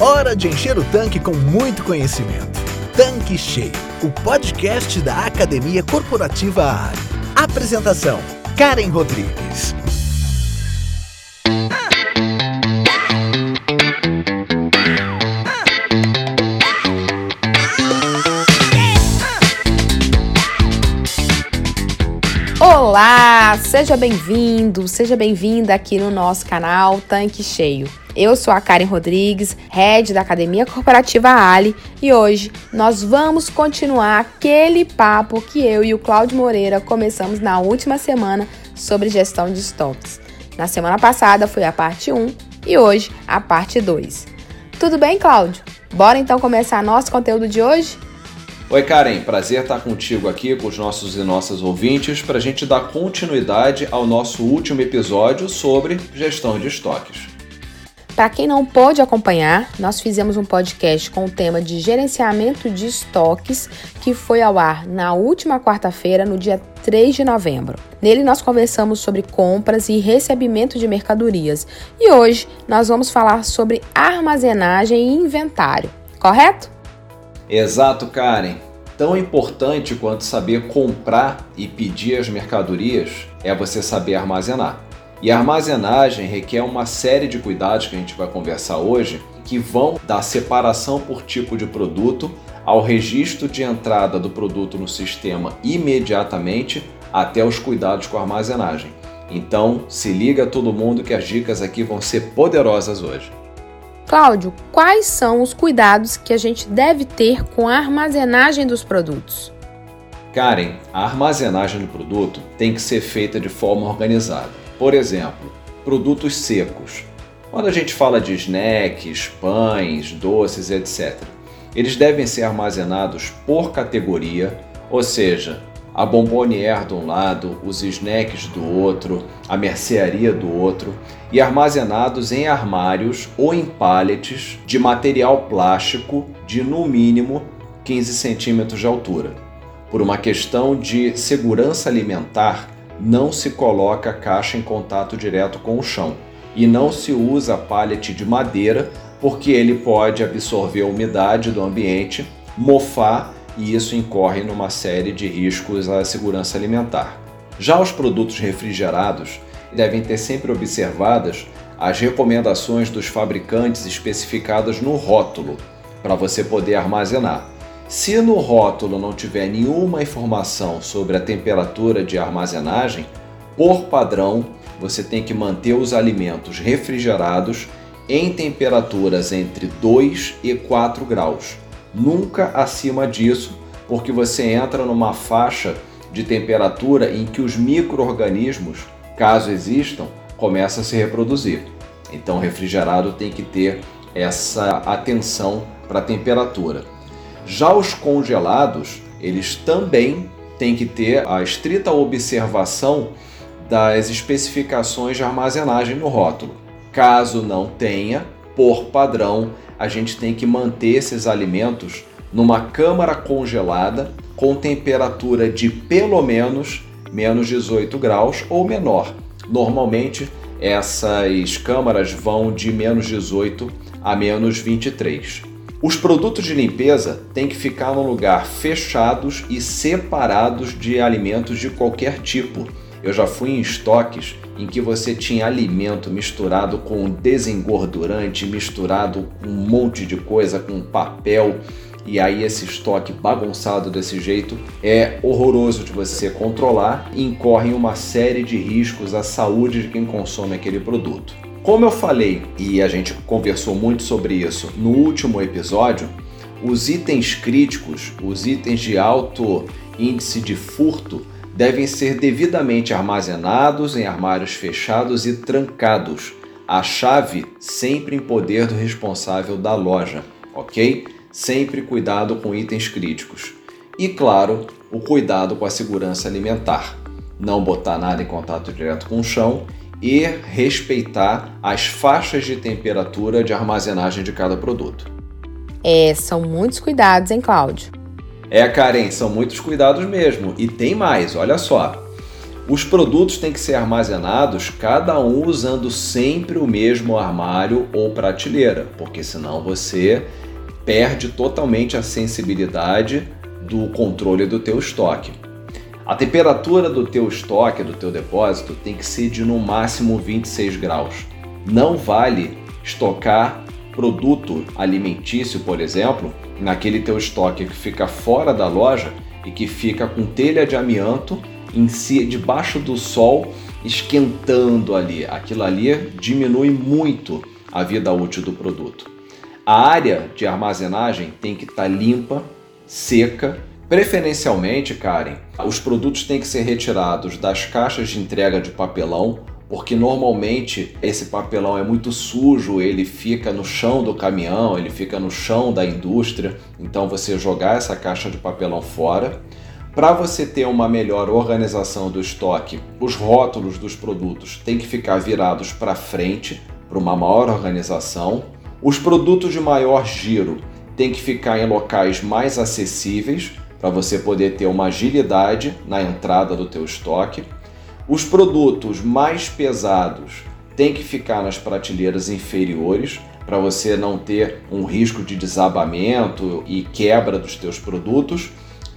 Hora de encher o tanque com muito conhecimento. Tanque Cheio, o podcast da Academia Corporativa ARI. Apresentação: Karen Rodrigues. Olá, seja bem-vindo, seja bem-vinda aqui no nosso canal Tanque Cheio. Eu sou a Karen Rodrigues, head da Academia Corporativa Ali, e hoje nós vamos continuar aquele papo que eu e o Cláudio Moreira começamos na última semana sobre gestão de estoques. Na semana passada foi a parte 1 e hoje a parte 2. Tudo bem, Cláudio? Bora então começar nosso conteúdo de hoje? Oi, Karen, prazer estar contigo aqui com os nossos e nossas ouvintes para a gente dar continuidade ao nosso último episódio sobre gestão de estoques. Para quem não pôde acompanhar, nós fizemos um podcast com o tema de gerenciamento de estoques que foi ao ar na última quarta-feira, no dia 3 de novembro. Nele nós conversamos sobre compras e recebimento de mercadorias e hoje nós vamos falar sobre armazenagem e inventário, correto? Exato, Karen. Tão importante quanto saber comprar e pedir as mercadorias é você saber armazenar. E a armazenagem requer uma série de cuidados que a gente vai conversar hoje, que vão da separação por tipo de produto ao registro de entrada do produto no sistema imediatamente até os cuidados com a armazenagem. Então, se liga todo mundo que as dicas aqui vão ser poderosas hoje. Cláudio, quais são os cuidados que a gente deve ter com a armazenagem dos produtos? Karen, a armazenagem do produto tem que ser feita de forma organizada. Por exemplo, produtos secos. Quando a gente fala de snacks, pães, doces, etc., eles devem ser armazenados por categoria, ou seja, a bombonière de um lado, os snacks do outro, a mercearia do outro, e armazenados em armários ou em pallets de material plástico de no mínimo 15 centímetros de altura. Por uma questão de segurança alimentar, não se coloca a caixa em contato direto com o chão e não se usa pallet de madeira porque ele pode absorver a umidade do ambiente, mofar e isso incorre numa série de riscos à segurança alimentar. Já os produtos refrigerados devem ter sempre observadas as recomendações dos fabricantes especificadas no rótulo para você poder armazenar. Se no rótulo não tiver nenhuma informação sobre a temperatura de armazenagem, por padrão você tem que manter os alimentos refrigerados em temperaturas entre 2 e 4 graus nunca acima disso, porque você entra numa faixa de temperatura em que os micro-organismos, caso existam, começam a se reproduzir. Então, o refrigerado tem que ter essa atenção para a temperatura. Já os congelados, eles também têm que ter a estrita observação das especificações de armazenagem no rótulo. Caso não tenha, por padrão, a gente tem que manter esses alimentos numa câmara congelada com temperatura de pelo menos menos 18 graus ou menor. Normalmente essas câmaras vão de menos 18 a menos 23. Os produtos de limpeza têm que ficar num lugar fechados e separados de alimentos de qualquer tipo. Eu já fui em estoques em que você tinha alimento misturado com desengordurante, misturado com um monte de coisa, com papel. E aí esse estoque bagunçado desse jeito é horroroso de você controlar e incorre uma série de riscos à saúde de quem consome aquele produto. Como eu falei e a gente conversou muito sobre isso no último episódio, os itens críticos, os itens de alto índice de furto, devem ser devidamente armazenados em armários fechados e trancados. A chave sempre em poder do responsável da loja, ok? Sempre cuidado com itens críticos. E claro, o cuidado com a segurança alimentar. Não botar nada em contato direto com o chão e respeitar as faixas de temperatura de armazenagem de cada produto. É, são muitos cuidados, hein, Cláudio? É, Karen, são muitos cuidados mesmo. E tem mais, olha só. Os produtos têm que ser armazenados cada um usando sempre o mesmo armário ou prateleira, porque senão você perde totalmente a sensibilidade do controle do teu estoque. A temperatura do teu estoque, do teu depósito, tem que ser de no máximo 26 graus. Não vale estocar produto alimentício, por exemplo, naquele teu estoque que fica fora da loja e que fica com telha de amianto em si, debaixo do sol, esquentando ali. Aquilo ali diminui muito a vida útil do produto. A área de armazenagem tem que estar tá limpa, seca. Preferencialmente, Karen, os produtos têm que ser retirados das caixas de entrega de papelão, porque normalmente esse papelão é muito sujo, ele fica no chão do caminhão, ele fica no chão da indústria, então você jogar essa caixa de papelão fora. Para você ter uma melhor organização do estoque, os rótulos dos produtos têm que ficar virados para frente para uma maior organização. Os produtos de maior giro têm que ficar em locais mais acessíveis para você poder ter uma agilidade na entrada do teu estoque. Os produtos mais pesados têm que ficar nas prateleiras inferiores para você não ter um risco de desabamento e quebra dos teus produtos.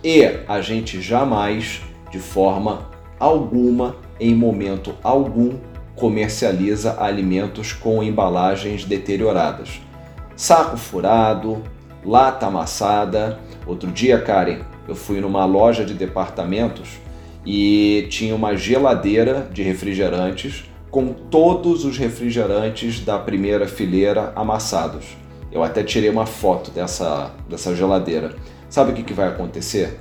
E a gente jamais, de forma alguma, em momento algum, comercializa alimentos com embalagens deterioradas. Saco furado, lata amassada. Outro dia, Karen, eu fui numa loja de departamentos e tinha uma geladeira de refrigerantes com todos os refrigerantes da primeira fileira amassados. Eu até tirei uma foto dessa, dessa geladeira. Sabe o que, que vai acontecer?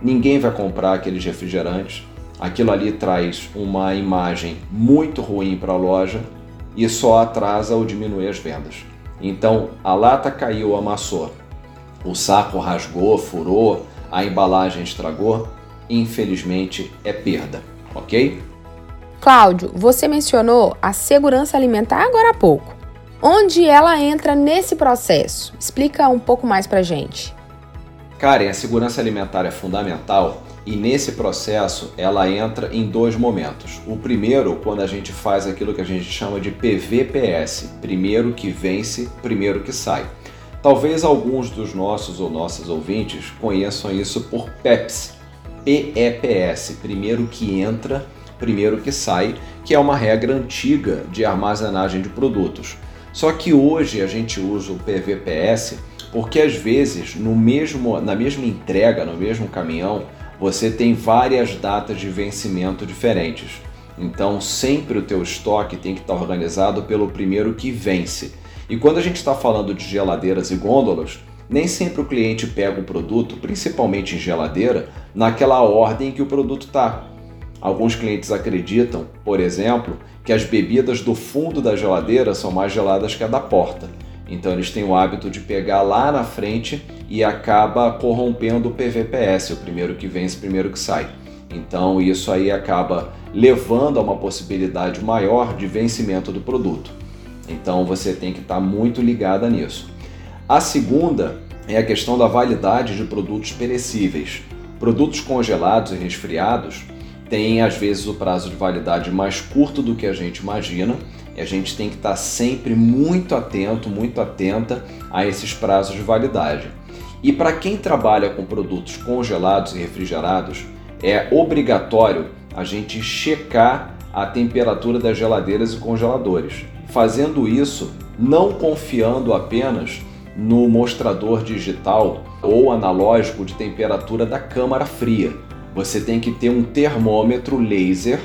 Ninguém vai comprar aqueles refrigerantes. Aquilo ali traz uma imagem muito ruim para a loja e só atrasa ou diminui as vendas. Então a lata caiu, amassou, o saco rasgou, furou, a embalagem estragou, infelizmente é perda, ok? Cláudio, você mencionou a segurança alimentar agora há pouco. Onde ela entra nesse processo? Explica um pouco mais para gente. Karen, a segurança alimentar é fundamental e nesse processo ela entra em dois momentos. O primeiro, quando a gente faz aquilo que a gente chama de PVPS, primeiro que vence, primeiro que sai. Talvez alguns dos nossos ou nossas ouvintes conheçam isso por PEPS, PEPS, primeiro que entra, primeiro que sai, que é uma regra antiga de armazenagem de produtos. Só que hoje a gente usa o PVPS porque às vezes no mesmo, na mesma entrega, no mesmo caminhão, você tem várias datas de vencimento diferentes. Então sempre o teu estoque tem que estar organizado pelo primeiro que vence. E quando a gente está falando de geladeiras e gôndolas, nem sempre o cliente pega o produto, principalmente em geladeira, naquela ordem que o produto está. Alguns clientes acreditam, por exemplo, que as bebidas do fundo da geladeira são mais geladas que a da porta. Então eles têm o hábito de pegar lá na frente e acaba corrompendo o PVPS, o primeiro que vence, o primeiro que sai. Então isso aí acaba levando a uma possibilidade maior de vencimento do produto. Então você tem que estar muito ligada nisso. A segunda é a questão da validade de produtos perecíveis. Produtos congelados e resfriados têm às vezes o prazo de validade mais curto do que a gente imagina e a gente tem que estar sempre muito atento, muito atenta a esses prazos de validade. E para quem trabalha com produtos congelados e refrigerados, é obrigatório a gente checar a temperatura das geladeiras e congeladores. Fazendo isso, não confiando apenas no mostrador digital ou analógico de temperatura da câmara fria. Você tem que ter um termômetro laser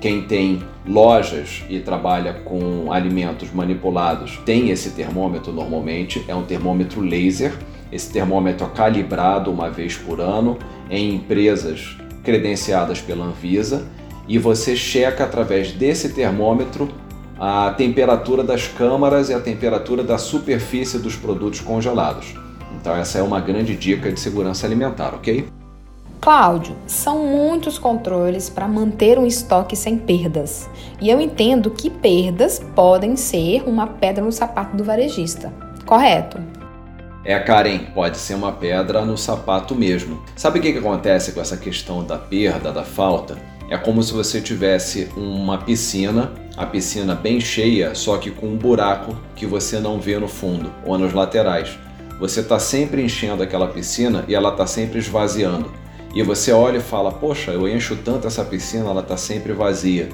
quem tem lojas e trabalha com alimentos manipulados tem esse termômetro normalmente, é um termômetro laser. Esse termômetro é calibrado uma vez por ano em empresas credenciadas pela Anvisa e você checa através desse termômetro a temperatura das câmaras e a temperatura da superfície dos produtos congelados. Então essa é uma grande dica de segurança alimentar, ok? Cláudio, são muitos controles para manter um estoque sem perdas. E eu entendo que perdas podem ser uma pedra no sapato do varejista, correto? É, Karen, pode ser uma pedra no sapato mesmo. Sabe o que, que acontece com essa questão da perda, da falta? É como se você tivesse uma piscina, a piscina bem cheia, só que com um buraco que você não vê no fundo ou nos laterais. Você está sempre enchendo aquela piscina e ela está sempre esvaziando. E você olha e fala: Poxa, eu encho tanto essa piscina, ela está sempre vazia.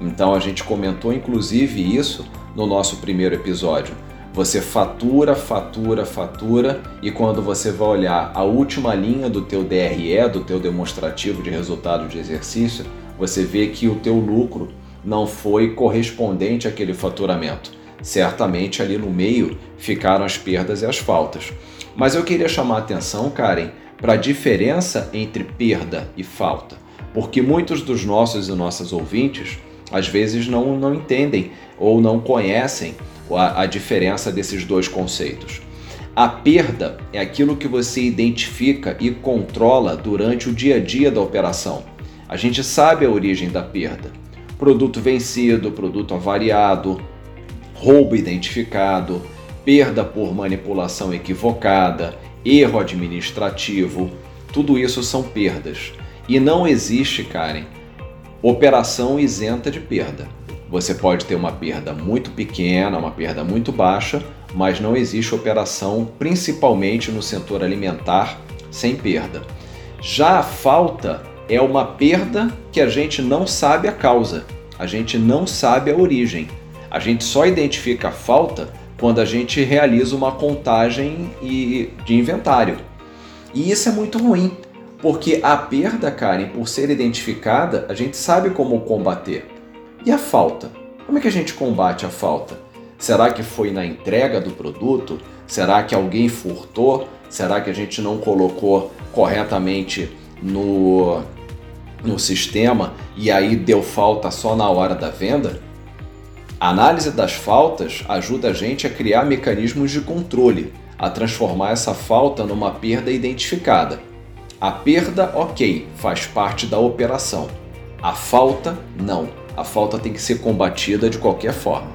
Então a gente comentou inclusive isso no nosso primeiro episódio. Você fatura, fatura, fatura e quando você vai olhar a última linha do teu DRE, do teu demonstrativo de resultado de exercício, você vê que o teu lucro não foi correspondente àquele faturamento. Certamente ali no meio ficaram as perdas e as faltas. Mas eu queria chamar a atenção, Karen, para a diferença entre perda e falta, porque muitos dos nossos e nossas ouvintes às vezes não, não entendem ou não conhecem a, a diferença desses dois conceitos. A perda é aquilo que você identifica e controla durante o dia a dia da operação. A gente sabe a origem da perda: produto vencido, produto avariado, roubo identificado, perda por manipulação equivocada, erro administrativo. Tudo isso são perdas. E não existe, Karen, operação isenta de perda. Você pode ter uma perda muito pequena, uma perda muito baixa, mas não existe operação, principalmente no setor alimentar, sem perda. Já a falta é uma perda que a gente não sabe a causa, a gente não sabe a origem. A gente só identifica a falta quando a gente realiza uma contagem de inventário. E isso é muito ruim, porque a perda, Karen, por ser identificada, a gente sabe como combater. E a falta? Como é que a gente combate a falta? Será que foi na entrega do produto? Será que alguém furtou? Será que a gente não colocou corretamente no, no sistema e aí deu falta só na hora da venda? A análise das faltas ajuda a gente a criar mecanismos de controle, a transformar essa falta numa perda identificada. A perda, ok, faz parte da operação. A falta, não a falta tem que ser combatida de qualquer forma.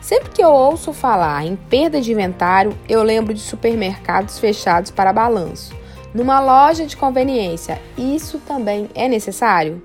Sempre que eu ouço falar em perda de inventário, eu lembro de supermercados fechados para balanço. Numa loja de conveniência, isso também é necessário?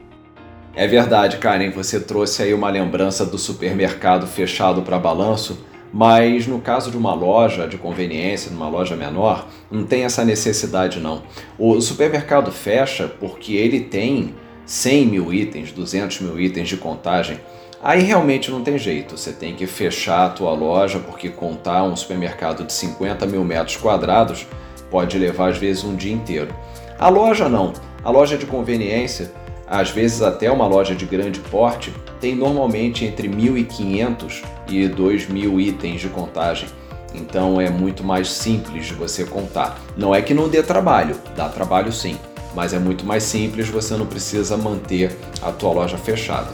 É verdade, Karen, você trouxe aí uma lembrança do supermercado fechado para balanço, mas no caso de uma loja de conveniência, numa loja menor, não tem essa necessidade não. O supermercado fecha porque ele tem 100 mil itens, 200 mil itens de contagem, aí realmente não tem jeito. Você tem que fechar a tua loja porque contar um supermercado de 50 mil metros quadrados pode levar às vezes um dia inteiro. A loja não. A loja de conveniência, às vezes até uma loja de grande porte, tem normalmente entre 1.500 e 2.000 itens de contagem. Então é muito mais simples de você contar. Não é que não dê trabalho, dá trabalho sim mas é muito mais simples, você não precisa manter a tua loja fechada.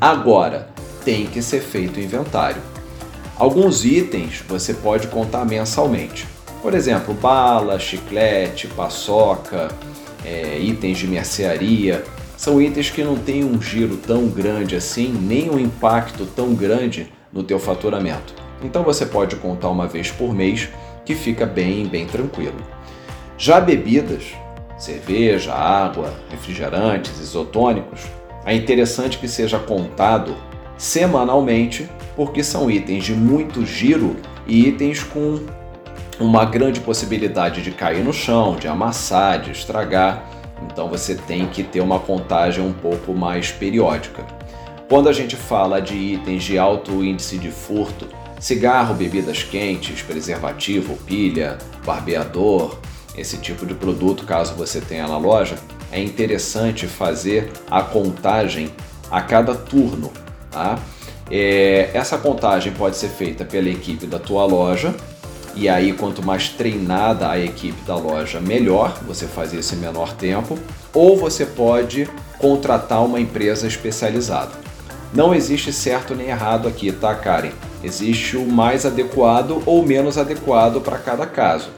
Agora, tem que ser feito o inventário. Alguns itens você pode contar mensalmente. Por exemplo, bala, chiclete, paçoca, é, itens de mercearia. São itens que não têm um giro tão grande assim, nem um impacto tão grande no teu faturamento. Então você pode contar uma vez por mês, que fica bem, bem tranquilo. Já bebidas, cerveja, água, refrigerantes, isotônicos, é interessante que seja contado semanalmente, porque são itens de muito giro e itens com uma grande possibilidade de cair no chão, de amassar, de estragar. Então você tem que ter uma contagem um pouco mais periódica. Quando a gente fala de itens de alto índice de furto, cigarro, bebidas quentes, preservativo, pilha, barbeador, esse tipo de produto, caso você tenha na loja, é interessante fazer a contagem a cada turno. Tá? É, essa contagem pode ser feita pela equipe da tua loja, e aí quanto mais treinada a equipe da loja, melhor você faz isso em menor tempo, ou você pode contratar uma empresa especializada. Não existe certo nem errado aqui, tá, Karen? Existe o mais adequado ou menos adequado para cada caso.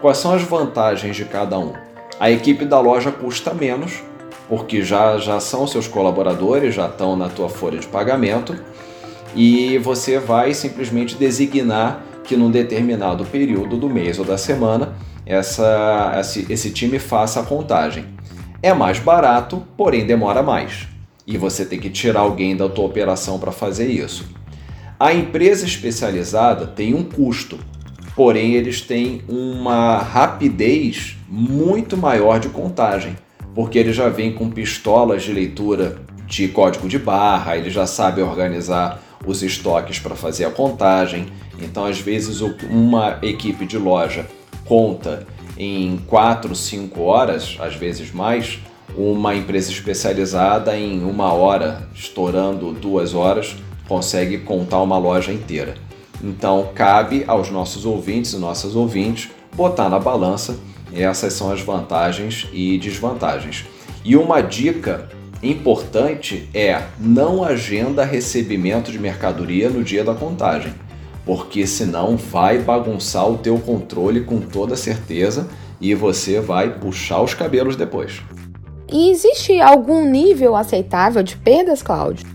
Quais são as vantagens de cada um? A equipe da loja custa menos, porque já, já são seus colaboradores, já estão na tua folha de pagamento, e você vai simplesmente designar que num determinado período do mês ou da semana essa, esse, esse time faça a contagem. É mais barato, porém demora mais. e você tem que tirar alguém da tua operação para fazer isso. A empresa especializada tem um custo, porém eles têm uma rapidez muito maior de contagem, porque ele já vem com pistolas de leitura de código de barra, ele já sabe organizar os estoques para fazer a contagem. Então, às vezes, uma equipe de loja conta em 4, 5 horas, às vezes mais, uma empresa especializada em uma hora, estourando duas horas, consegue contar uma loja inteira. Então, cabe aos nossos ouvintes e nossas ouvintes botar na balança essas são as vantagens e desvantagens. E uma dica importante é não agenda recebimento de mercadoria no dia da contagem, porque senão vai bagunçar o teu controle com toda certeza e você vai puxar os cabelos depois. E existe algum nível aceitável de perdas, Cláudio?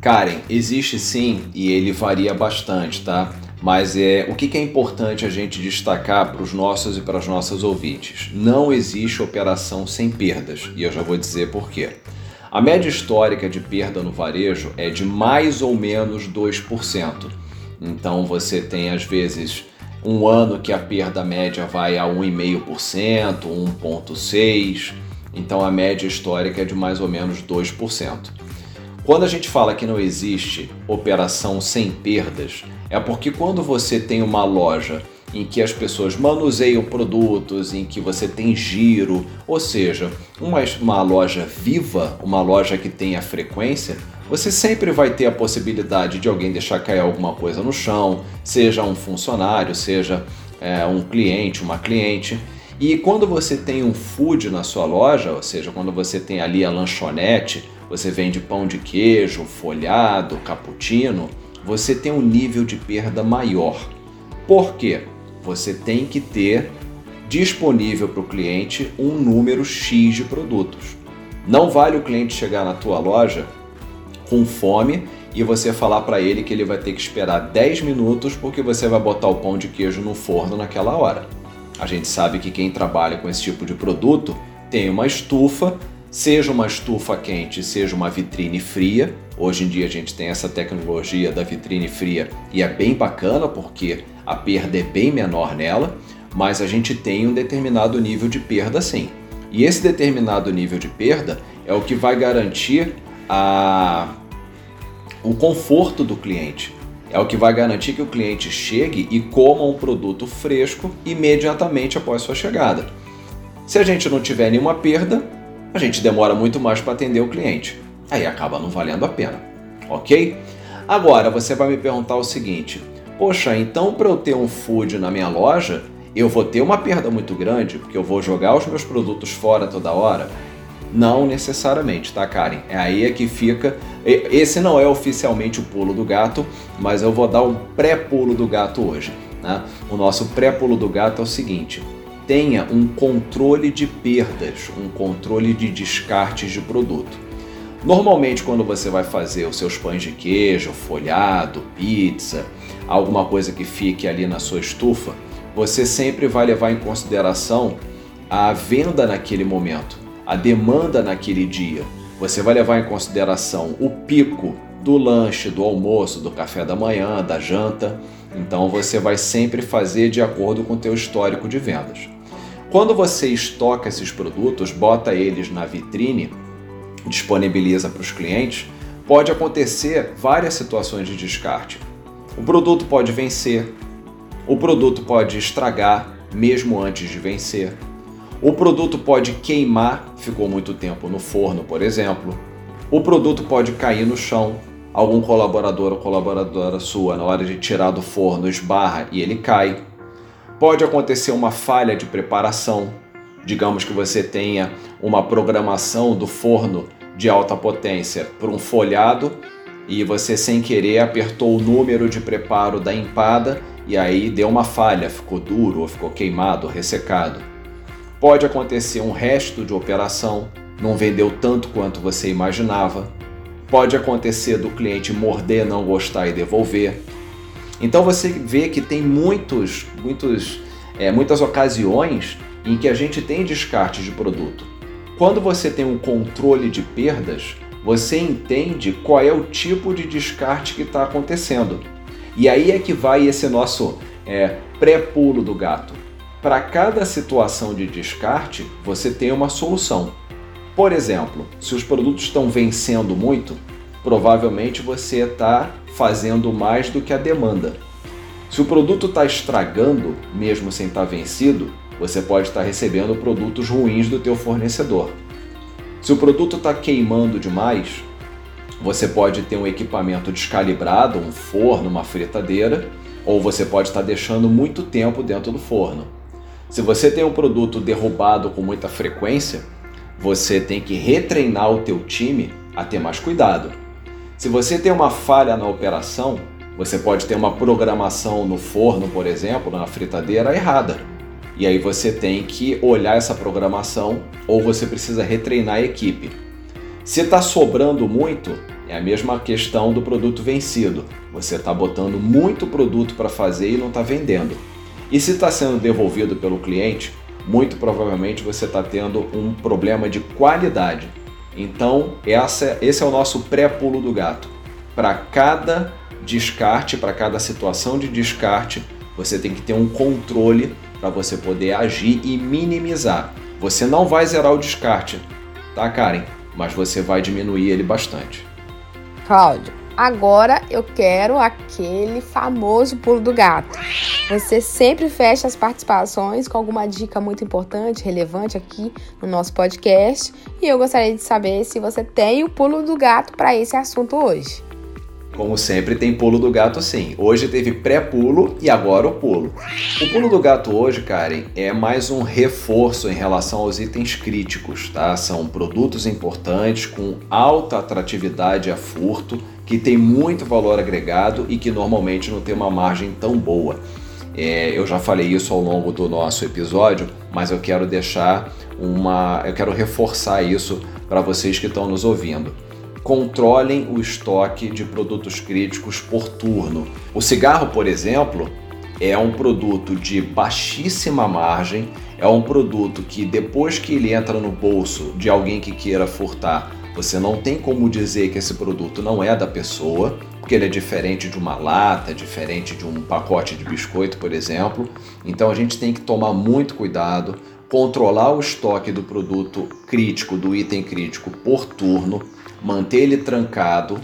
Karen, existe sim e ele varia bastante, tá? Mas é o que é importante a gente destacar para os nossos e para as nossas ouvintes. Não existe operação sem perdas e eu já vou dizer por quê. A média histórica de perda no varejo é de mais ou menos 2%. Então você tem às vezes um ano que a perda média vai a 1,5%, 1,6%. Então a média histórica é de mais ou menos 2%. Quando a gente fala que não existe operação sem perdas, é porque quando você tem uma loja em que as pessoas manuseiam produtos, em que você tem giro, ou seja, uma, uma loja viva, uma loja que tenha frequência, você sempre vai ter a possibilidade de alguém deixar cair alguma coisa no chão, seja um funcionário, seja é, um cliente, uma cliente. E quando você tem um food na sua loja, ou seja, quando você tem ali a lanchonete, você vende pão de queijo, folhado, cappuccino, você tem um nível de perda maior. Por quê? Você tem que ter disponível para o cliente um número X de produtos. Não vale o cliente chegar na tua loja com fome e você falar para ele que ele vai ter que esperar 10 minutos porque você vai botar o pão de queijo no forno naquela hora. A gente sabe que quem trabalha com esse tipo de produto tem uma estufa seja uma estufa quente, seja uma vitrine fria. Hoje em dia a gente tem essa tecnologia da vitrine fria e é bem bacana porque a perda é bem menor nela, mas a gente tem um determinado nível de perda sim. E esse determinado nível de perda é o que vai garantir a... o conforto do cliente. É o que vai garantir que o cliente chegue e coma um produto fresco imediatamente após sua chegada. Se a gente não tiver nenhuma perda, a gente demora muito mais para atender o cliente. Aí acaba não valendo a pena, ok? Agora você vai me perguntar o seguinte: poxa, então para eu ter um food na minha loja, eu vou ter uma perda muito grande porque eu vou jogar os meus produtos fora toda hora? Não necessariamente, tá, Karen? É aí é que fica. Esse não é oficialmente o pulo do gato, mas eu vou dar um pré-pulo do gato hoje. Né? O nosso pré-pulo do gato é o seguinte: tenha um controle de perdas, um controle de descartes de produto. Normalmente, quando você vai fazer os seus pães de queijo, folhado, pizza, alguma coisa que fique ali na sua estufa, você sempre vai levar em consideração a venda naquele momento, a demanda naquele dia. Você vai levar em consideração o pico do lanche, do almoço, do café da manhã, da janta. Então você vai sempre fazer de acordo com o teu histórico de vendas. Quando você estoca esses produtos, bota eles na vitrine, disponibiliza para os clientes, pode acontecer várias situações de descarte. O produto pode vencer, o produto pode estragar mesmo antes de vencer, o produto pode queimar, ficou muito tempo no forno, por exemplo, o produto pode cair no chão, algum colaborador ou colaboradora sua, na hora de tirar do forno, esbarra e ele cai. Pode acontecer uma falha de preparação, digamos que você tenha uma programação do forno de alta potência para um folhado e você sem querer apertou o número de preparo da empada e aí deu uma falha, ficou duro ou ficou queimado, ressecado. Pode acontecer um resto de operação, não vendeu tanto quanto você imaginava. Pode acontecer do cliente morder, não gostar e devolver. Então você vê que tem muitos, muitos, é, muitas ocasiões em que a gente tem descarte de produto. Quando você tem um controle de perdas, você entende qual é o tipo de descarte que está acontecendo. E aí é que vai esse nosso é, pré-pulo do gato. Para cada situação de descarte, você tem uma solução. Por exemplo, se os produtos estão vencendo muito, provavelmente você está fazendo mais do que a demanda. Se o produto está estragando, mesmo sem estar tá vencido, você pode estar tá recebendo produtos ruins do teu fornecedor. Se o produto está queimando demais, você pode ter um equipamento descalibrado, um forno, uma fritadeira, ou você pode estar deixando muito tempo dentro do forno. Se você tem um produto derrubado com muita frequência, você tem que retreinar o teu time a ter mais cuidado. Se você tem uma falha na operação, você pode ter uma programação no forno, por exemplo, na fritadeira errada. E aí você tem que olhar essa programação ou você precisa retreinar a equipe. Se está sobrando muito, é a mesma questão do produto vencido. Você está botando muito produto para fazer e não está vendendo. E se está sendo devolvido pelo cliente, muito provavelmente você está tendo um problema de qualidade. Então, essa, esse é o nosso pré-pulo do gato. Para cada descarte, para cada situação de descarte, você tem que ter um controle para você poder agir e minimizar. Você não vai zerar o descarte, tá, Karen? Mas você vai diminuir ele bastante. Cláudio, agora eu quero aquele famoso pulo do gato. Você sempre fecha as participações com alguma dica muito importante, relevante aqui no nosso podcast. E eu gostaria de saber se você tem o pulo do gato para esse assunto hoje. Como sempre, tem pulo do gato sim. Hoje teve pré-pulo e agora o pulo. O pulo do gato hoje, Karen, é mais um reforço em relação aos itens críticos, tá? São produtos importantes com alta atratividade a furto, que tem muito valor agregado e que normalmente não tem uma margem tão boa. É, eu já falei isso ao longo do nosso episódio, mas eu quero deixar uma. Eu quero reforçar isso para vocês que estão nos ouvindo controlem o estoque de produtos críticos por turno. O cigarro, por exemplo, é um produto de baixíssima margem, é um produto que depois que ele entra no bolso de alguém que queira furtar, você não tem como dizer que esse produto não é da pessoa, porque ele é diferente de uma lata, diferente de um pacote de biscoito, por exemplo. Então a gente tem que tomar muito cuidado, controlar o estoque do produto crítico, do item crítico por turno manter ele trancado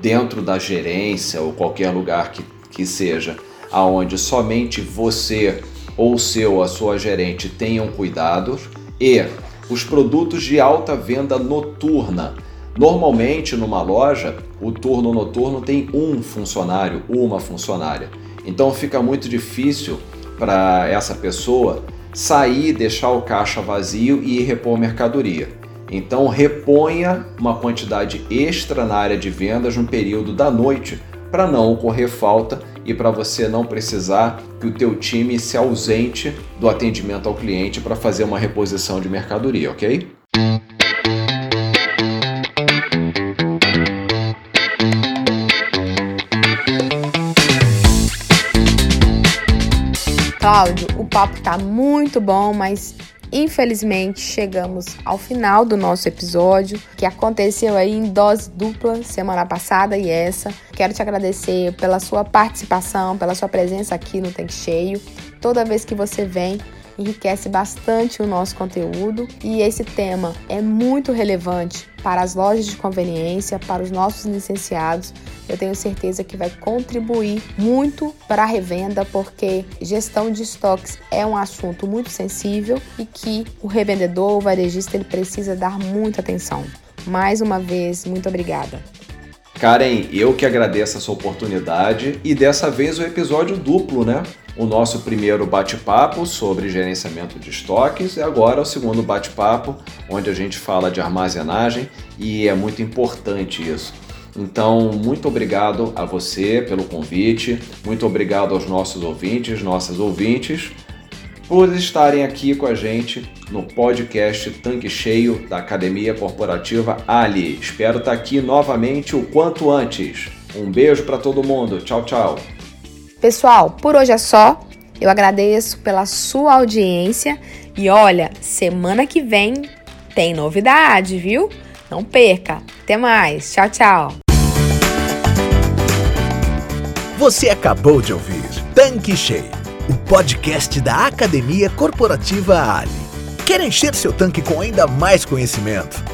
dentro da gerência ou qualquer lugar que, que seja, aonde somente você ou seu a sua gerente tenham cuidado e os produtos de alta venda noturna. Normalmente numa loja, o turno noturno tem um funcionário, uma funcionária. Então fica muito difícil para essa pessoa sair, deixar o caixa vazio e ir repor mercadoria. Então reponha uma quantidade extra na área de vendas no período da noite para não ocorrer falta e para você não precisar que o teu time se ausente do atendimento ao cliente para fazer uma reposição de mercadoria, ok? Cláudio, o papo tá muito bom, mas Infelizmente, chegamos ao final do nosso episódio, que aconteceu aí em dose dupla semana passada e essa. Quero te agradecer pela sua participação, pela sua presença aqui no Tanque Cheio. Toda vez que você vem, enriquece bastante o nosso conteúdo e esse tema é muito relevante para as lojas de conveniência, para os nossos licenciados. Eu tenho certeza que vai contribuir muito para a revenda, porque gestão de estoques é um assunto muito sensível e que o revendedor, o varejista, ele precisa dar muita atenção. Mais uma vez, muito obrigada. Karen, eu que agradeço essa oportunidade e dessa vez o episódio duplo, né? O nosso primeiro bate-papo sobre gerenciamento de estoques e agora o segundo bate-papo, onde a gente fala de armazenagem e é muito importante isso. Então, muito obrigado a você pelo convite, muito obrigado aos nossos ouvintes, nossas ouvintes por estarem aqui com a gente no podcast Tanque Cheio da Academia Corporativa Ali. Espero estar aqui novamente o quanto antes. Um beijo para todo mundo. Tchau, tchau. Pessoal, por hoje é só. Eu agradeço pela sua audiência e olha, semana que vem tem novidade, viu? Não perca. Até mais. Tchau, tchau. Você acabou de ouvir Tanque Cheio, o podcast da Academia Corporativa Ali. Quer encher seu tanque com ainda mais conhecimento?